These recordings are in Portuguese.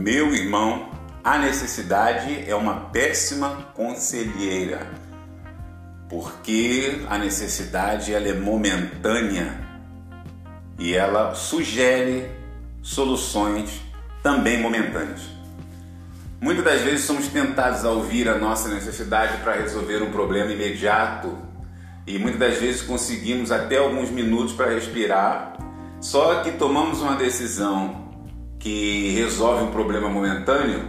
Meu irmão, a necessidade é uma péssima conselheira, porque a necessidade ela é momentânea e ela sugere soluções também momentâneas. Muitas das vezes somos tentados a ouvir a nossa necessidade para resolver um problema imediato e muitas das vezes conseguimos até alguns minutos para respirar, só que tomamos uma decisão que resolve um problema momentâneo,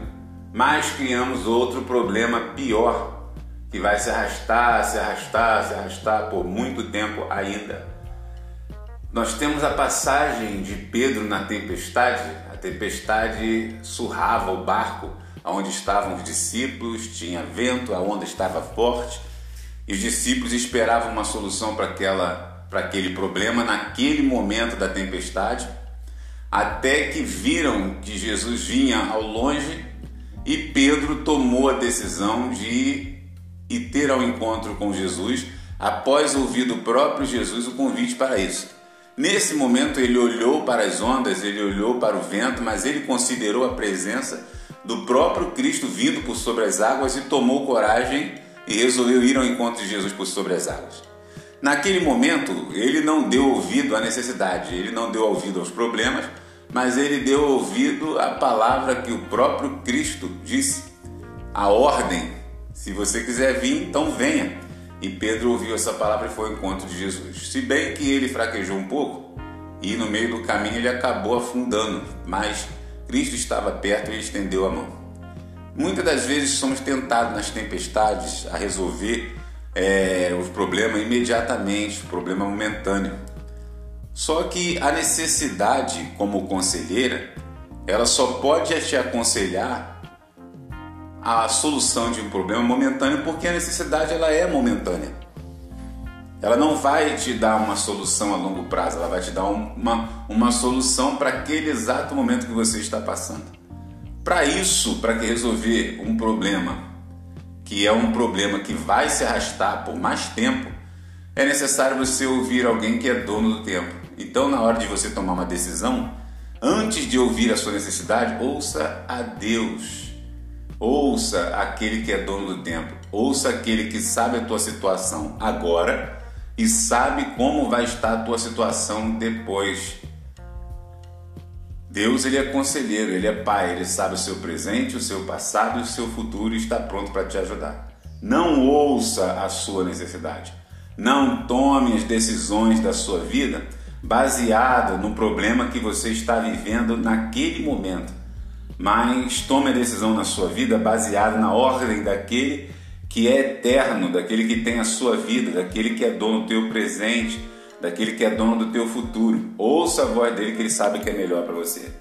mas criamos outro problema pior que vai se arrastar, se arrastar, se arrastar por muito tempo ainda. Nós temos a passagem de Pedro na tempestade. A tempestade surrava o barco onde estavam os discípulos, tinha vento, a onda estava forte e os discípulos esperavam uma solução para aquela para aquele problema naquele momento da tempestade, até que viram que Jesus vinha ao longe e Pedro tomou a decisão de ir ter ao encontro com Jesus após ouvir do próprio Jesus o convite para isso. Nesse momento ele olhou para as ondas, ele olhou para o vento, mas ele considerou a presença do próprio Cristo vindo por sobre as águas e tomou coragem e resolveu ir ao encontro de Jesus por sobre as águas. Naquele momento, ele não deu ouvido à necessidade, ele não deu ouvido aos problemas, mas ele deu ouvido à palavra que o próprio Cristo disse, a ordem: se você quiser vir, então venha. E Pedro ouviu essa palavra e foi ao encontro de Jesus. Se bem que ele fraquejou um pouco e no meio do caminho ele acabou afundando, mas Cristo estava perto e estendeu a mão. Muitas das vezes somos tentados nas tempestades a resolver é, os problemas imediatamente, o problema momentâneo. Só que a necessidade, como conselheira, ela só pode te aconselhar a solução de um problema momentâneo porque a necessidade ela é momentânea. Ela não vai te dar uma solução a longo prazo, ela vai te dar uma, uma solução para aquele exato momento que você está passando. Para isso, para que resolver um problema que é um problema que vai se arrastar por mais tempo, é necessário você ouvir alguém que é dono do tempo. Então, na hora de você tomar uma decisão, antes de ouvir a sua necessidade, ouça a Deus. Ouça aquele que é dono do tempo. Ouça aquele que sabe a tua situação agora e sabe como vai estar a tua situação depois. Deus ele é conselheiro, ele é pai, ele sabe o seu presente, o seu passado e o seu futuro e está pronto para te ajudar. Não ouça a sua necessidade. Não tome as decisões da sua vida baseada no problema que você está vivendo naquele momento mas tome a decisão na sua vida baseada na ordem daquele que é eterno, daquele que tem a sua vida, daquele que é dono do teu presente, daquele que é dono do teu futuro. Ouça a voz dele que ele sabe que é melhor para você.